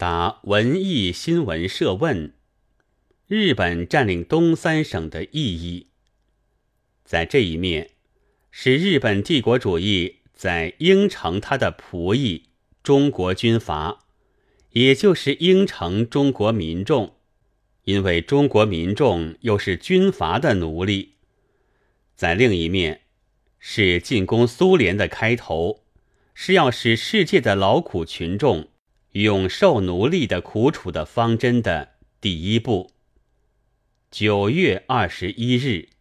答文艺新闻社问：日本占领东三省的意义，在这一面，是日本帝国主义在应承他的仆役中国军阀，也就是应承中国民众，因为中国民众又是军阀的奴隶；在另一面，是进攻苏联的开头。是要使世界的劳苦群众永受奴隶的苦楚的方针的第一步。九月二十一日。